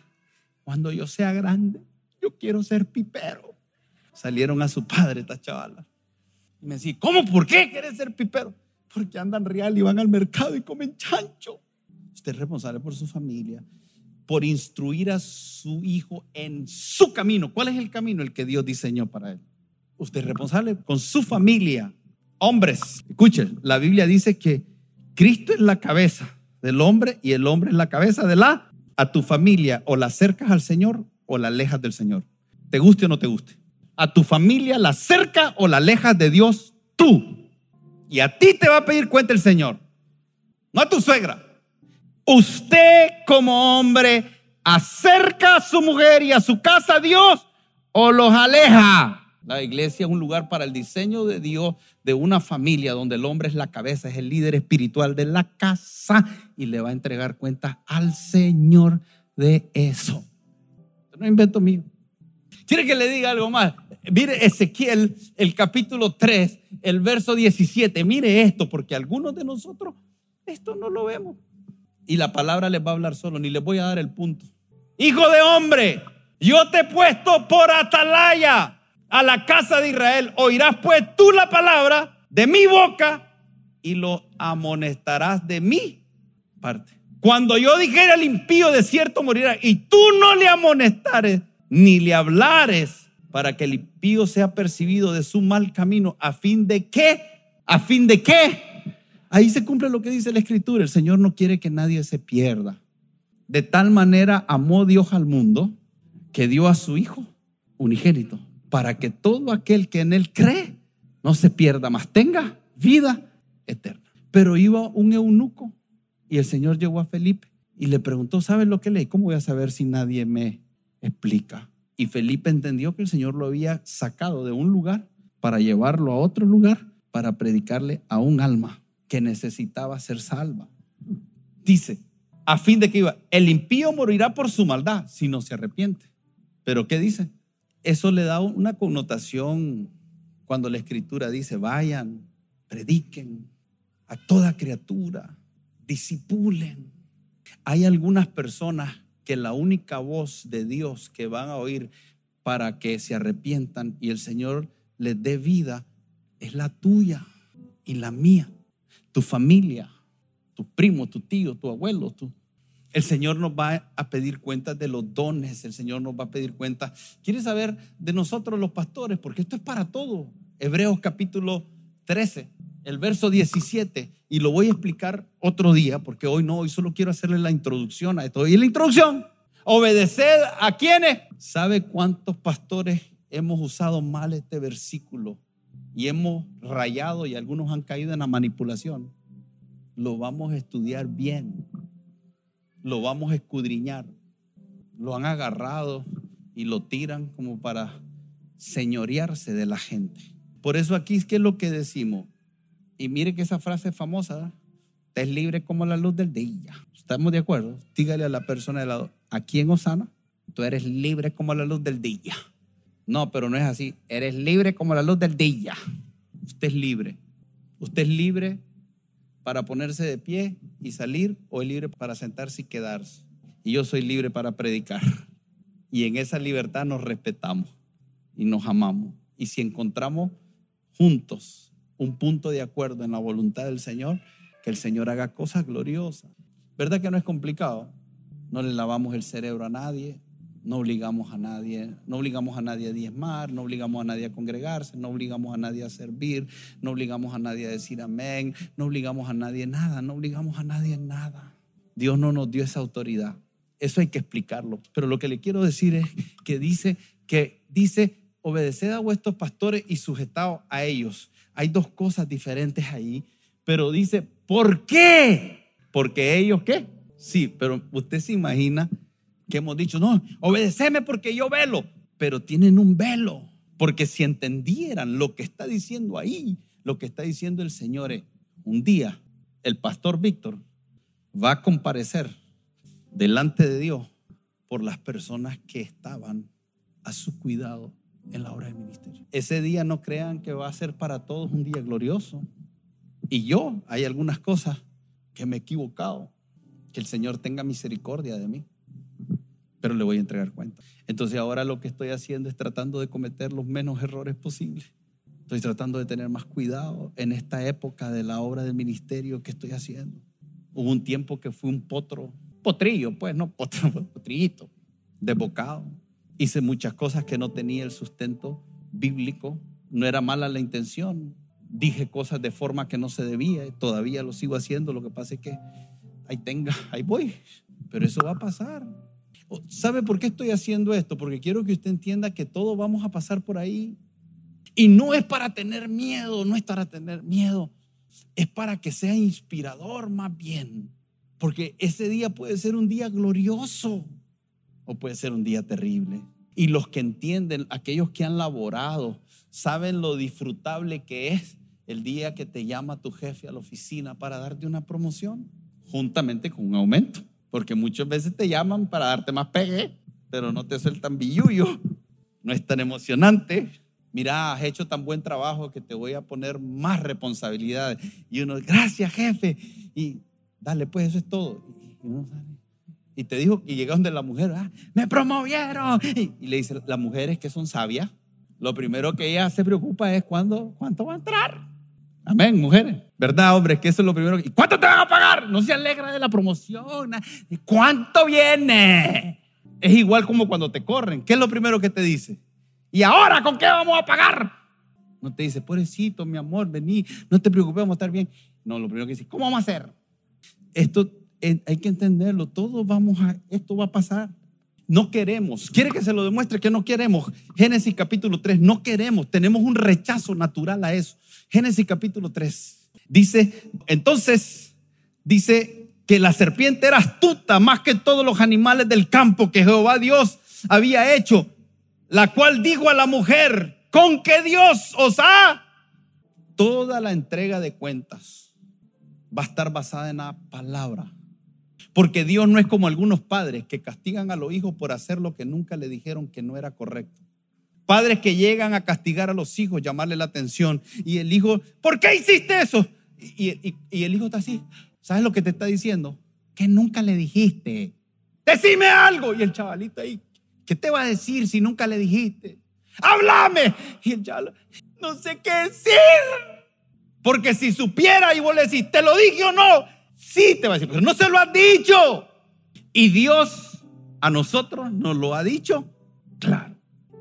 cuando yo sea grande, yo quiero ser pipero. Salieron a su padre estas chavalas. Y me decía, ¿cómo? ¿Por qué quieres ser pipero? Porque andan real y van al mercado y comen chancho. Usted es responsable por su familia, por instruir a su hijo en su camino. ¿Cuál es el camino? El que Dios diseñó para él. Usted es responsable con su familia. Hombres, escuchen, la Biblia dice que Cristo es la cabeza del hombre y el hombre es la cabeza de la a tu familia o la acercas al Señor o la alejas del Señor. Te guste o no te guste. A tu familia la acerca o la alejas de Dios tú. Y a ti te va a pedir cuenta el Señor. No a tu suegra, usted como hombre acerca a su mujer y a su casa a Dios o los aleja. La iglesia es un lugar para el diseño de Dios de una familia donde el hombre es la cabeza, es el líder espiritual de la casa y le va a entregar cuentas al Señor de eso. No invento mío. ¿Quiere que le diga algo más? Mire Ezequiel, el capítulo 3, el verso 17. Mire esto, porque algunos de nosotros esto no lo vemos y la palabra les va a hablar solo, ni les voy a dar el punto. Hijo de hombre, yo te he puesto por atalaya a la casa de Israel. Oirás pues tú la palabra de mi boca y lo amonestarás de mi parte. Cuando yo dijera al impío de cierto morirá y tú no le amonestares ni le hablares para que el impío sea percibido de su mal camino, a fin de qué, a fin de qué. Ahí se cumple lo que dice la escritura. El Señor no quiere que nadie se pierda. De tal manera amó Dios al mundo que dio a su Hijo unigénito para que todo aquel que en Él cree no se pierda más, tenga vida eterna. Pero iba un eunuco y el Señor llegó a Felipe y le preguntó, ¿sabes lo que leí? ¿Cómo voy a saber si nadie me explica? Y Felipe entendió que el Señor lo había sacado de un lugar para llevarlo a otro lugar para predicarle a un alma que necesitaba ser salva. Dice, a fin de que iba, el impío morirá por su maldad si no se arrepiente. Pero ¿qué dice? Eso le da una connotación cuando la escritura dice, vayan, prediquen a toda criatura, disipulen. Hay algunas personas que la única voz de Dios que van a oír para que se arrepientan y el Señor les dé vida es la tuya y la mía, tu familia, tu primo, tu tío, tu abuelo, tu, el Señor nos va a pedir cuentas de los dones, el Señor nos va a pedir cuentas. ¿Quieres saber de nosotros los pastores? Porque esto es para todo. Hebreos capítulo 13, el verso 17, y lo voy a explicar otro día, porque hoy no, hoy solo quiero hacerle la introducción a esto. Y la introducción, obedeced a quienes. ¿Sabe cuántos pastores hemos usado mal este versículo y hemos rayado y algunos han caído en la manipulación? Lo vamos a estudiar bien lo vamos a escudriñar. Lo han agarrado y lo tiran como para señorearse de la gente. Por eso aquí es que lo que decimos. Y mire que esa frase famosa. Usted es libre como la luz del día. ¿Estamos de acuerdo? Dígale a la persona de lado, aquí en Osana, tú eres libre como la luz del día. No, pero no es así. Eres libre como la luz del día. Usted es libre. Usted es libre para ponerse de pie y salir o es libre para sentarse y quedarse. Y yo soy libre para predicar. Y en esa libertad nos respetamos y nos amamos. Y si encontramos juntos un punto de acuerdo en la voluntad del Señor, que el Señor haga cosas gloriosas. ¿Verdad que no es complicado? No le lavamos el cerebro a nadie, no obligamos a nadie, no obligamos a nadie a diezmar, no obligamos a nadie a congregarse, no obligamos a nadie a servir, no obligamos a nadie a decir amén, no obligamos a nadie nada, no obligamos a nadie nada. Dios no nos dio esa autoridad. Eso hay que explicarlo. Pero lo que le quiero decir es que dice que dice obedeced a vuestros pastores y sujetaos a ellos. Hay dos cosas diferentes ahí, pero dice, ¿por qué? Porque ellos qué? Sí, pero usted se imagina que hemos dicho, no, obedeceme porque yo velo, pero tienen un velo, porque si entendieran lo que está diciendo ahí, lo que está diciendo el Señor es, un día el pastor Víctor va a comparecer delante de Dios por las personas que estaban a su cuidado en la obra del ministerio. Ese día no crean que va a ser para todos un día glorioso. Y yo, hay algunas cosas que me he equivocado. Que el Señor tenga misericordia de mí pero le voy a entregar cuenta. Entonces ahora lo que estoy haciendo es tratando de cometer los menos errores posibles. Estoy tratando de tener más cuidado en esta época de la obra del ministerio que estoy haciendo. Hubo un tiempo que fui un potro, potrillo, pues no potro, potrillito, desbocado. Hice muchas cosas que no tenía el sustento bíblico. No era mala la intención. Dije cosas de forma que no se debía. Todavía lo sigo haciendo. Lo que pasa es que ahí tenga, ahí voy. Pero eso va a pasar. ¿Sabe por qué estoy haciendo esto? Porque quiero que usted entienda que todos vamos a pasar por ahí. Y no es para tener miedo, no es para tener miedo. Es para que sea inspirador más bien. Porque ese día puede ser un día glorioso o puede ser un día terrible. Y los que entienden, aquellos que han laborado, saben lo disfrutable que es el día que te llama tu jefe a la oficina para darte una promoción, juntamente con un aumento. Porque muchas veces te llaman para darte más pegue, pero no te sueltan billuyo. No es tan emocionante. Mira, has hecho tan buen trabajo que te voy a poner más responsabilidades. Y uno, gracias, jefe. Y dale, pues eso es todo. Y, te dijo, y llega donde la mujer, ah, me promovieron. Y, le dice, las mujeres que son sabias, lo primero que ella se preocupa es cuándo, cuánto va a entrar. Amén, mujeres. ¿Verdad, hombre? Que eso es lo primero. ¿Y cuánto te van a pagar? No se alegra de la promoción. ¿Y cuánto viene? Es igual como cuando te corren. ¿Qué es lo primero que te dice? ¿Y ahora con qué vamos a pagar? No te dice, pobrecito, mi amor, vení, no te preocupes, vamos a estar bien. No, lo primero que dice, ¿cómo vamos a hacer? Esto eh, hay que entenderlo, todos vamos a, esto va a pasar. No queremos, quiere que se lo demuestre que no queremos. Génesis capítulo 3, no queremos, tenemos un rechazo natural a eso. Génesis capítulo 3, dice, entonces, dice que la serpiente era astuta más que todos los animales del campo que Jehová Dios había hecho, la cual dijo a la mujer, con que Dios os ha toda la entrega de cuentas va a estar basada en la palabra. Porque Dios no es como algunos padres que castigan a los hijos por hacer lo que nunca le dijeron que no era correcto. Padres que llegan a castigar a los hijos, llamarle la atención. Y el hijo, ¿por qué hiciste eso? Y, el hijo está así. ¿Sabes lo que te está diciendo? Que nunca le dijiste. Decime algo. Y el chavalito ahí, ¿qué te va a decir si nunca le dijiste? Háblame. Y el chaval, no sé qué decir. Porque si supiera y vos le decís, ¿te lo dije o no? Sí, te va a decir, pero no se lo has dicho. Y Dios a nosotros nos lo ha dicho. Claro.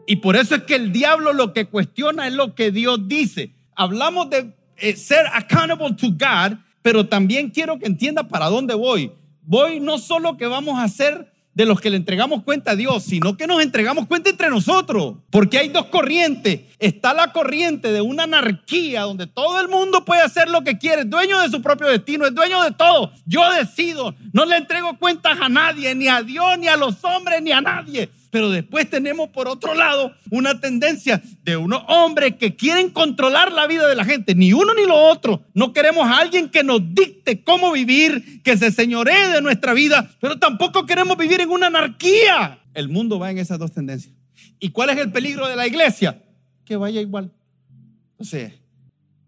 Y por eso es que el diablo lo que cuestiona es lo que Dios dice. Hablamos de eh, ser accountable to God, pero también quiero que entienda para dónde voy. Voy no solo que vamos a ser de los que le entregamos cuenta a Dios, sino que nos entregamos cuenta entre nosotros. Porque hay dos corrientes. Está la corriente de una anarquía donde todo el mundo puede hacer lo que quiere, dueño de su propio destino, es dueño de todo. Yo decido, no le entrego cuentas a nadie, ni a Dios, ni a los hombres, ni a nadie. Pero después tenemos por otro lado una tendencia de unos hombres que quieren controlar la vida de la gente, ni uno ni lo otro. No queremos a alguien que nos dicte cómo vivir, que se señoree de nuestra vida, pero tampoco queremos vivir en una anarquía. El mundo va en esas dos tendencias. ¿Y cuál es el peligro de la iglesia? Que vaya igual. O sea,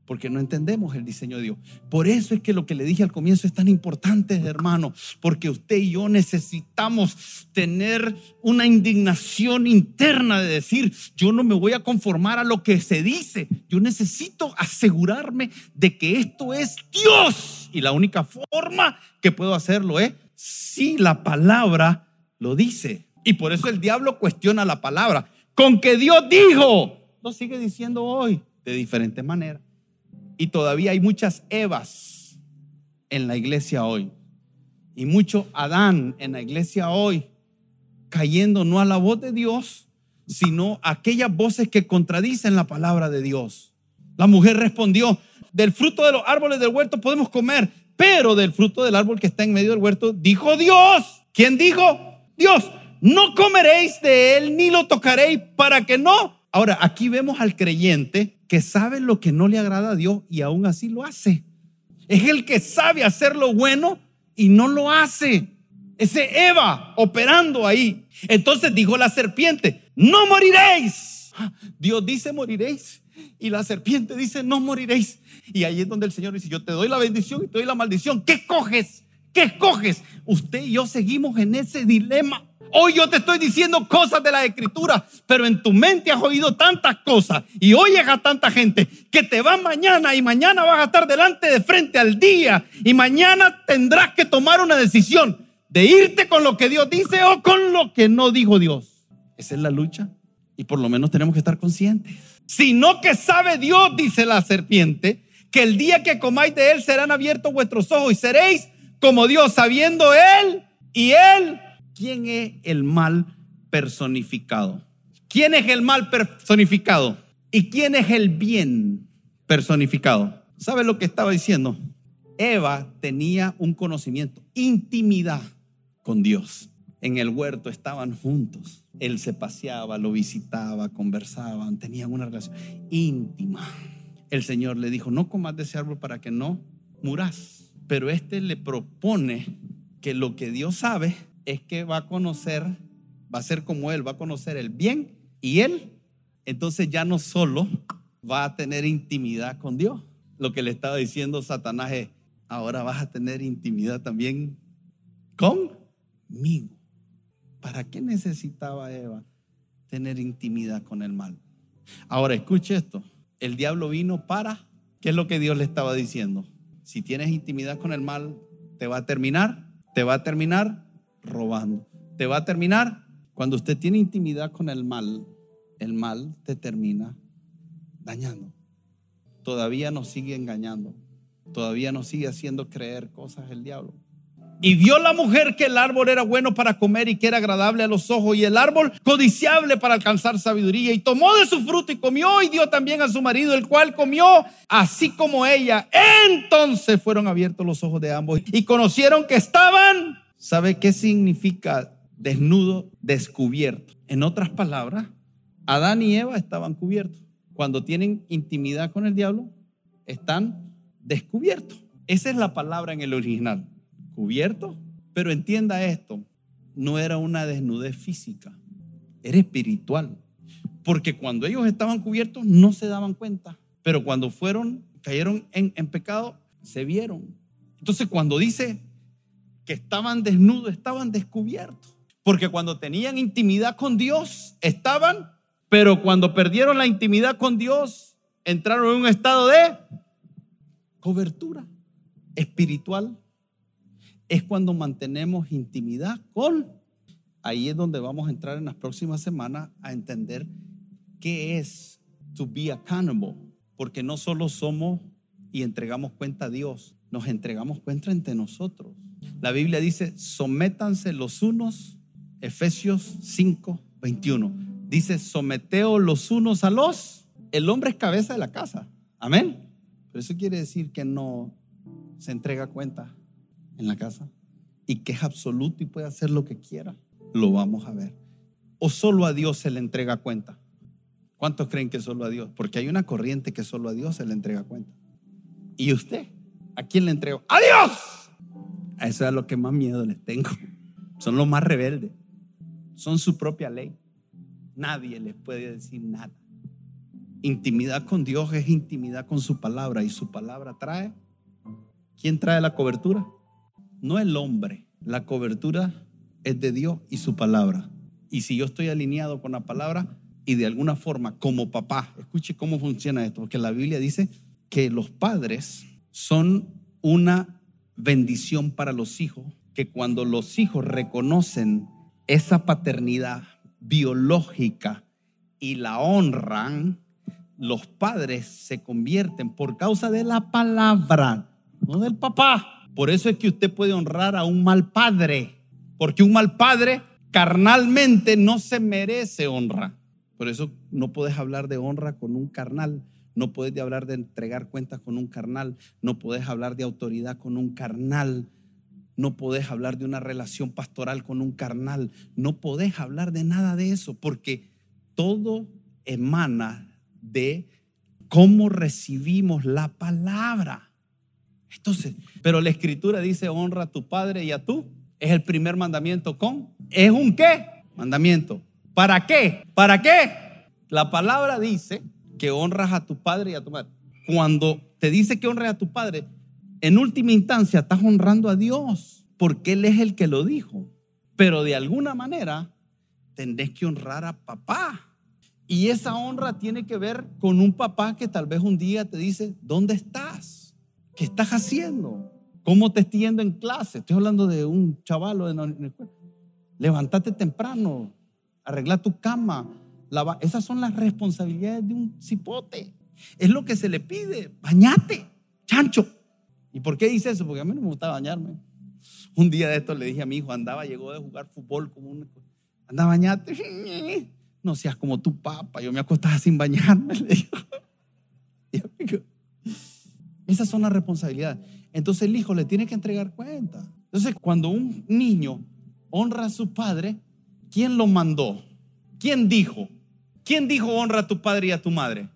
porque no entendemos el diseño de Dios. Por eso es que lo que le dije al comienzo es tan importante, hermano, porque usted y yo necesitamos tener una indignación interna de decir, yo no me voy a conformar a lo que se dice, yo necesito asegurarme de que esto es Dios. Y la única forma que puedo hacerlo es si la palabra lo dice. Y por eso el diablo cuestiona la palabra. Con que Dios dijo, lo sigue diciendo hoy de diferentes maneras. Y todavía hay muchas Evas en la iglesia hoy. Y mucho Adán en la iglesia hoy, cayendo no a la voz de Dios, sino a aquellas voces que contradicen la palabra de Dios. La mujer respondió, del fruto de los árboles del huerto podemos comer, pero del fruto del árbol que está en medio del huerto, dijo Dios. ¿Quién dijo? Dios, no comeréis de él ni lo tocaréis para que no. Ahora, aquí vemos al creyente que sabe lo que no le agrada a Dios y aún así lo hace. Es el que sabe hacer lo bueno y no lo hace. Ese Eva operando ahí. Entonces dijo la serpiente, no moriréis. Dios dice moriréis. Y la serpiente dice, no moriréis. Y ahí es donde el Señor dice, yo te doy la bendición y te doy la maldición. ¿Qué escoges? ¿Qué escoges? Usted y yo seguimos en ese dilema. Hoy yo te estoy diciendo cosas de la escritura, pero en tu mente has oído tantas cosas y oyes a tanta gente que te va mañana y mañana vas a estar delante de frente al día y mañana tendrás que tomar una decisión de irte con lo que Dios dice o con lo que no dijo Dios. Esa es la lucha y por lo menos tenemos que estar conscientes. Sino que sabe Dios, dice la serpiente, que el día que comáis de él serán abiertos vuestros ojos y seréis como Dios, sabiendo él y él ¿Quién es el mal personificado? ¿Quién es el mal personificado? ¿Y quién es el bien personificado? ¿Sabe lo que estaba diciendo? Eva tenía un conocimiento, intimidad con Dios. En el huerto estaban juntos. Él se paseaba, lo visitaba, conversaban, tenían una relación íntima. El Señor le dijo, no comas de ese árbol para que no muras. Pero este le propone que lo que Dios sabe es que va a conocer, va a ser como Él, va a conocer el bien y Él, entonces ya no solo va a tener intimidad con Dios. Lo que le estaba diciendo Satanás es, ahora vas a tener intimidad también conmigo. ¿Para qué necesitaba Eva tener intimidad con el mal? Ahora escuche esto, el diablo vino para ¿Qué es lo que Dios le estaba diciendo? Si tienes intimidad con el mal, te va a terminar, te va a terminar robando. Te va a terminar cuando usted tiene intimidad con el mal, el mal te termina dañando. Todavía nos sigue engañando. Todavía nos sigue haciendo creer cosas el diablo. Y vio la mujer que el árbol era bueno para comer y que era agradable a los ojos y el árbol codiciable para alcanzar sabiduría. Y tomó de su fruto y comió y dio también a su marido, el cual comió así como ella. Entonces fueron abiertos los ojos de ambos y conocieron que estaban. ¿Sabe qué significa desnudo, descubierto? En otras palabras, Adán y Eva estaban cubiertos. Cuando tienen intimidad con el diablo, están descubiertos. Esa es la palabra en el original cubierto. Pero entienda esto, no era una desnudez física, era espiritual. Porque cuando ellos estaban cubiertos no se daban cuenta, pero cuando fueron, cayeron en, en pecado, se vieron. Entonces cuando dice que estaban desnudos, estaban descubiertos. Porque cuando tenían intimidad con Dios, estaban, pero cuando perdieron la intimidad con Dios, entraron en un estado de cobertura espiritual es cuando mantenemos intimidad con. Ahí es donde vamos a entrar en las próximas semanas a entender qué es to be accountable, porque no solo somos y entregamos cuenta a Dios, nos entregamos cuenta entre nosotros. La Biblia dice, sométanse los unos, Efesios 5, 21. Dice, someteos los unos a los. El hombre es cabeza de la casa. Amén. Pero eso quiere decir que no se entrega cuenta en la casa y que es absoluto y puede hacer lo que quiera, lo vamos a ver. O solo a Dios se le entrega cuenta. ¿Cuántos creen que solo a Dios? Porque hay una corriente que solo a Dios se le entrega cuenta. ¿Y usted? ¿A quién le entrega? ¡A Dios! A eso es a lo que más miedo les tengo. Son los más rebeldes. Son su propia ley. Nadie les puede decir nada. Intimidad con Dios es intimidad con su palabra y su palabra trae. ¿Quién trae la cobertura? no el hombre. La cobertura es de Dios y su palabra. Y si yo estoy alineado con la palabra y de alguna forma como papá, escuche cómo funciona esto, porque la Biblia dice que los padres son una bendición para los hijos, que cuando los hijos reconocen esa paternidad biológica y la honran, los padres se convierten por causa de la palabra, no del papá por eso es que usted puede honrar a un mal padre, porque un mal padre carnalmente no se merece honra. Por eso no puedes hablar de honra con un carnal, no puedes hablar de entregar cuentas con un carnal, no puedes hablar de autoridad con un carnal, no puedes hablar de una relación pastoral con un carnal, no puedes hablar de nada de eso, porque todo emana de cómo recibimos la palabra. Entonces, pero la escritura dice honra a tu padre y a tú. Es el primer mandamiento con. ¿Es un qué? Mandamiento. ¿Para qué? ¿Para qué? La palabra dice que honras a tu padre y a tu madre. Cuando te dice que honres a tu padre, en última instancia estás honrando a Dios, porque Él es el que lo dijo. Pero de alguna manera tendrás que honrar a papá. Y esa honra tiene que ver con un papá que tal vez un día te dice, ¿dónde estás? ¿Qué estás haciendo? ¿Cómo te estoy yendo en clase? Estoy hablando de un chavalo en la escuela. Levántate temprano, arregla tu cama. Esas son las responsabilidades de un cipote. Es lo que se le pide. Bañate, chancho. ¿Y por qué dice eso? Porque a mí no me gusta bañarme. Un día de esto le dije a mi hijo, andaba, llegó de jugar fútbol como un... Anda, bañate. No seas como tu papá. Yo me acostaba sin bañarme. Esas son las responsabilidades. Entonces el hijo le tiene que entregar cuenta. Entonces cuando un niño honra a su padre, ¿quién lo mandó? ¿Quién dijo? ¿Quién dijo honra a tu padre y a tu madre?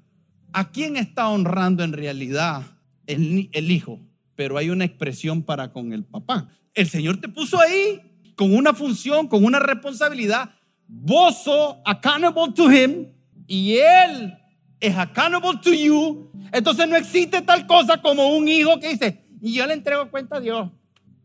¿A quién está honrando en realidad el, hijo? Pero hay una expresión para con el papá. El Señor te puso ahí con una función, con una responsabilidad. Vos accountable to him y él es accountable to you, entonces no existe tal cosa como un hijo que dice, y yo le entrego cuenta a Dios.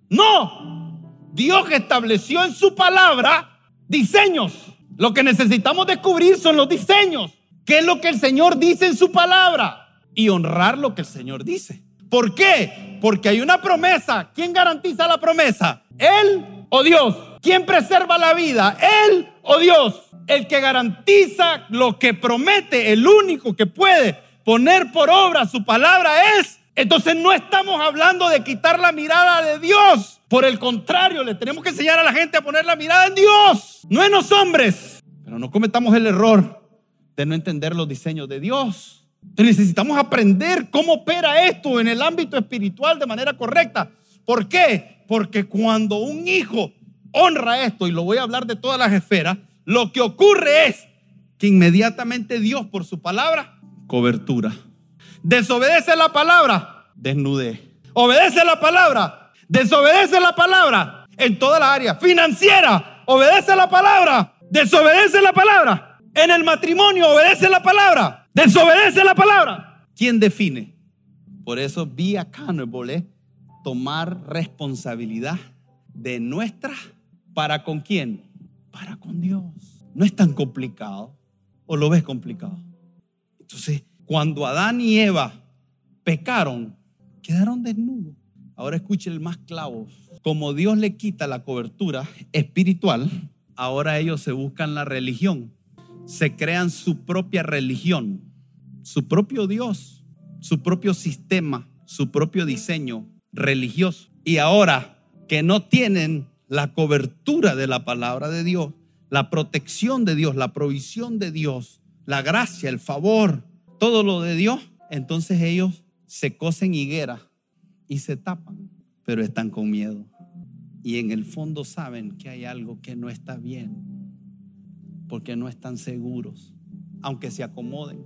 No, Dios estableció en su palabra diseños. Lo que necesitamos descubrir son los diseños. ¿Qué es lo que el Señor dice en su palabra? y honrar lo que el Señor dice. ¿Por qué? Porque hay una promesa. ¿Quién garantiza la promesa? ¿Él o Dios? ¿Quién preserva la vida? ¿Él o Dios? El que garantiza lo que promete, el único que puede poner por obra su palabra es. Entonces no estamos hablando de quitar la mirada de Dios. Por el contrario, le tenemos que enseñar a la gente a poner la mirada en Dios, no en los hombres. Pero no cometamos el error de no entender los diseños de Dios. Entonces necesitamos aprender cómo opera esto en el ámbito espiritual de manera correcta. ¿Por qué? Porque cuando un hijo honra esto, y lo voy a hablar de todas las esferas, lo que ocurre es que inmediatamente Dios por su palabra cobertura. Desobedece la palabra, desnude. Obedece la palabra, desobedece la palabra en toda la área financiera. Obedece la palabra, desobedece la palabra. En el matrimonio, obedece la palabra, desobedece la palabra. ¿Quién define? Por eso vi acá Carnival tomar responsabilidad de nuestra para con quién? Para con Dios. No es tan complicado. ¿O lo ves complicado? Entonces, cuando Adán y Eva pecaron, quedaron desnudos. Ahora escuche el más clavo. Como Dios le quita la cobertura espiritual, ahora ellos se buscan la religión. Se crean su propia religión, su propio Dios, su propio sistema, su propio diseño religioso. Y ahora que no tienen la cobertura de la palabra de Dios, la protección de Dios, la provisión de Dios, la gracia, el favor, todo lo de Dios, entonces ellos se cosen higuera y se tapan, pero están con miedo. Y en el fondo saben que hay algo que no está bien, porque no están seguros, aunque se acomoden,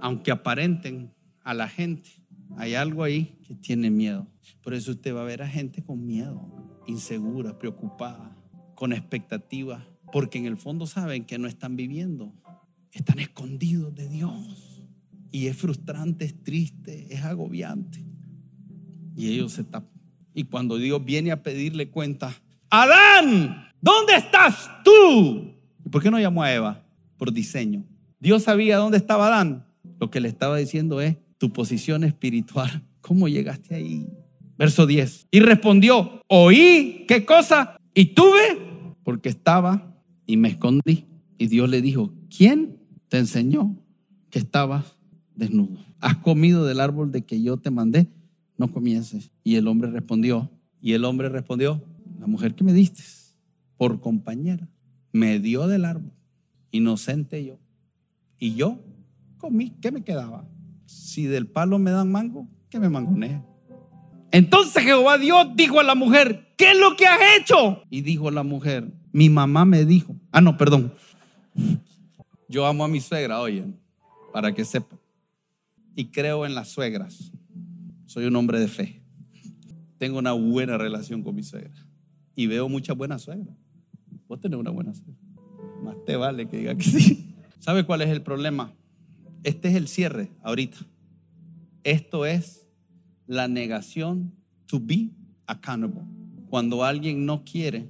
aunque aparenten a la gente. Hay algo ahí que tiene miedo. Por eso usted va a ver a gente con miedo, insegura, preocupada, con expectativas, porque en el fondo saben que no están viviendo están escondidos de Dios. Y es frustrante, es triste, es agobiante. Y ellos se tapan. Y cuando Dios viene a pedirle cuenta, Adán, ¿dónde estás tú? ¿Por qué no llamó a Eva? Por diseño. Dios sabía dónde estaba Adán. Lo que le estaba diciendo es tu posición espiritual. ¿Cómo llegaste ahí? Verso 10. Y respondió, oí, ¿qué cosa? Y tuve, porque estaba y me escondí. Y Dios le dijo, ¿quién te enseñó que estabas desnudo. Has comido del árbol de que yo te mandé, no comiences. Y el hombre respondió, y el hombre respondió, la mujer que me diste por compañera, me dio del árbol, inocente yo. Y yo comí, ¿qué me quedaba? Si del palo me dan mango, ¿qué me mangoné? Entonces Jehová Dios dijo a la mujer, ¿qué es lo que has hecho? Y dijo la mujer, mi mamá me dijo, ah, no, perdón, yo amo a mi suegra, oye, para que sepa. Y creo en las suegras. Soy un hombre de fe. Tengo una buena relación con mi suegra. Y veo muchas buenas suegras. Vos tenés una buena suegra. Más te vale que diga que sí. ¿Sabe cuál es el problema? Este es el cierre ahorita. Esto es la negación to be accountable. Cuando alguien no quiere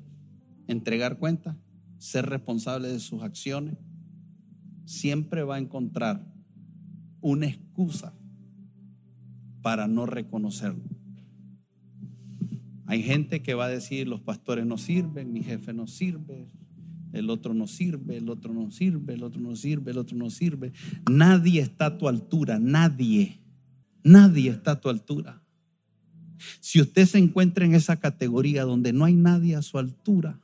entregar cuenta, ser responsable de sus acciones, siempre va a encontrar una excusa para no reconocerlo. Hay gente que va a decir, los pastores no sirven, mi jefe no sirve, el otro no sirve, el otro no sirve, el otro no sirve, el otro no sirve. Nadie está a tu altura, nadie, nadie está a tu altura. Si usted se encuentra en esa categoría donde no hay nadie a su altura,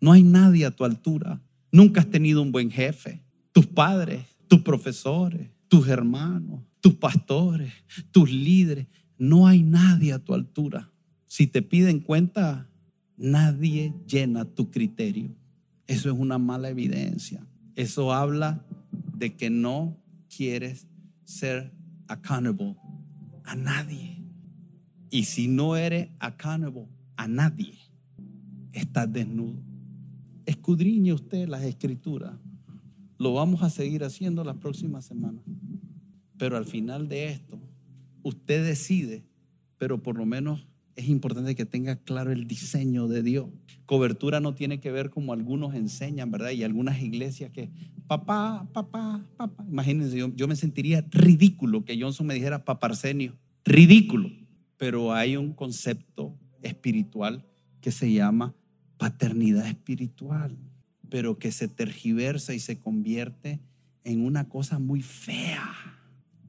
no hay nadie a tu altura, nunca has tenido un buen jefe, tus padres, tus profesores, tus hermanos, tus pastores, tus líderes. No hay nadie a tu altura. Si te piden cuenta, nadie llena tu criterio. Eso es una mala evidencia. Eso habla de que no quieres ser accountable a nadie. Y si no eres accountable a nadie, estás desnudo. Escudriñe usted las escrituras. Lo vamos a seguir haciendo las próximas semanas. Pero al final de esto, usted decide, pero por lo menos es importante que tenga claro el diseño de Dios. Cobertura no tiene que ver como algunos enseñan, ¿verdad? Y algunas iglesias que papá, papá, papá. Imagínense, yo, yo me sentiría ridículo que Johnson me dijera papá Arsenio. Ridículo. Pero hay un concepto espiritual que se llama paternidad espiritual, pero que se tergiversa y se convierte en una cosa muy fea.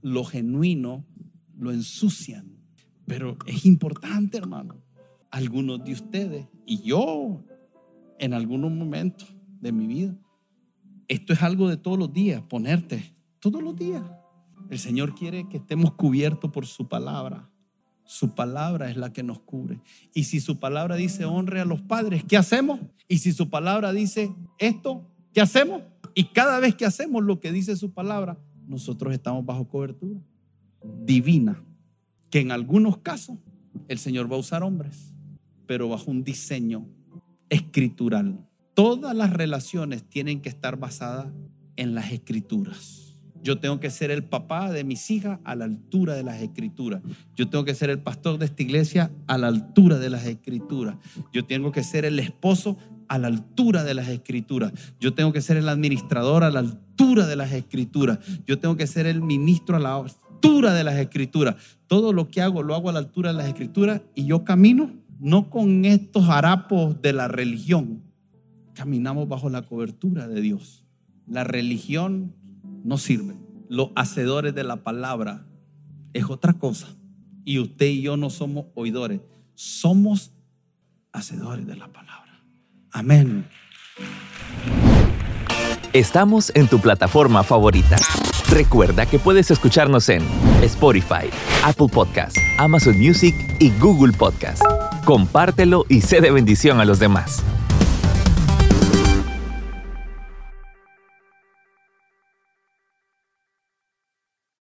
Lo genuino lo ensucian. Pero es importante, hermano. Algunos de ustedes y yo en algunos momentos de mi vida, esto es algo de todos los días, ponerte todos los días. El Señor quiere que estemos cubiertos por su palabra. Su palabra es la que nos cubre. Y si su palabra dice honre a los padres, ¿qué hacemos? Y si su palabra dice esto, ¿qué hacemos? Y cada vez que hacemos lo que dice su palabra, nosotros estamos bajo cobertura divina, que en algunos casos el Señor va a usar hombres, pero bajo un diseño escritural. Todas las relaciones tienen que estar basadas en las escrituras. Yo tengo que ser el papá de mis hijas a la altura de las escrituras. Yo tengo que ser el pastor de esta iglesia a la altura de las escrituras. Yo tengo que ser el esposo a la altura de las escrituras. Yo tengo que ser el administrador a la altura de las escrituras. Yo tengo que ser el ministro a la altura de las escrituras. Todo lo que hago lo hago a la altura de las escrituras y yo camino no con estos harapos de la religión. Caminamos bajo la cobertura de Dios. La religión no sirve. Los hacedores de la palabra es otra cosa. Y usted y yo no somos oidores, somos hacedores de la palabra. Amén.
Estamos en tu plataforma favorita. Recuerda que puedes escucharnos en Spotify, Apple Podcast, Amazon Music y Google Podcast. Compártelo y sé de bendición a los demás.